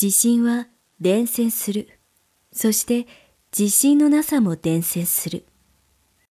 自信は伝染する。そして自信のなさも伝染する。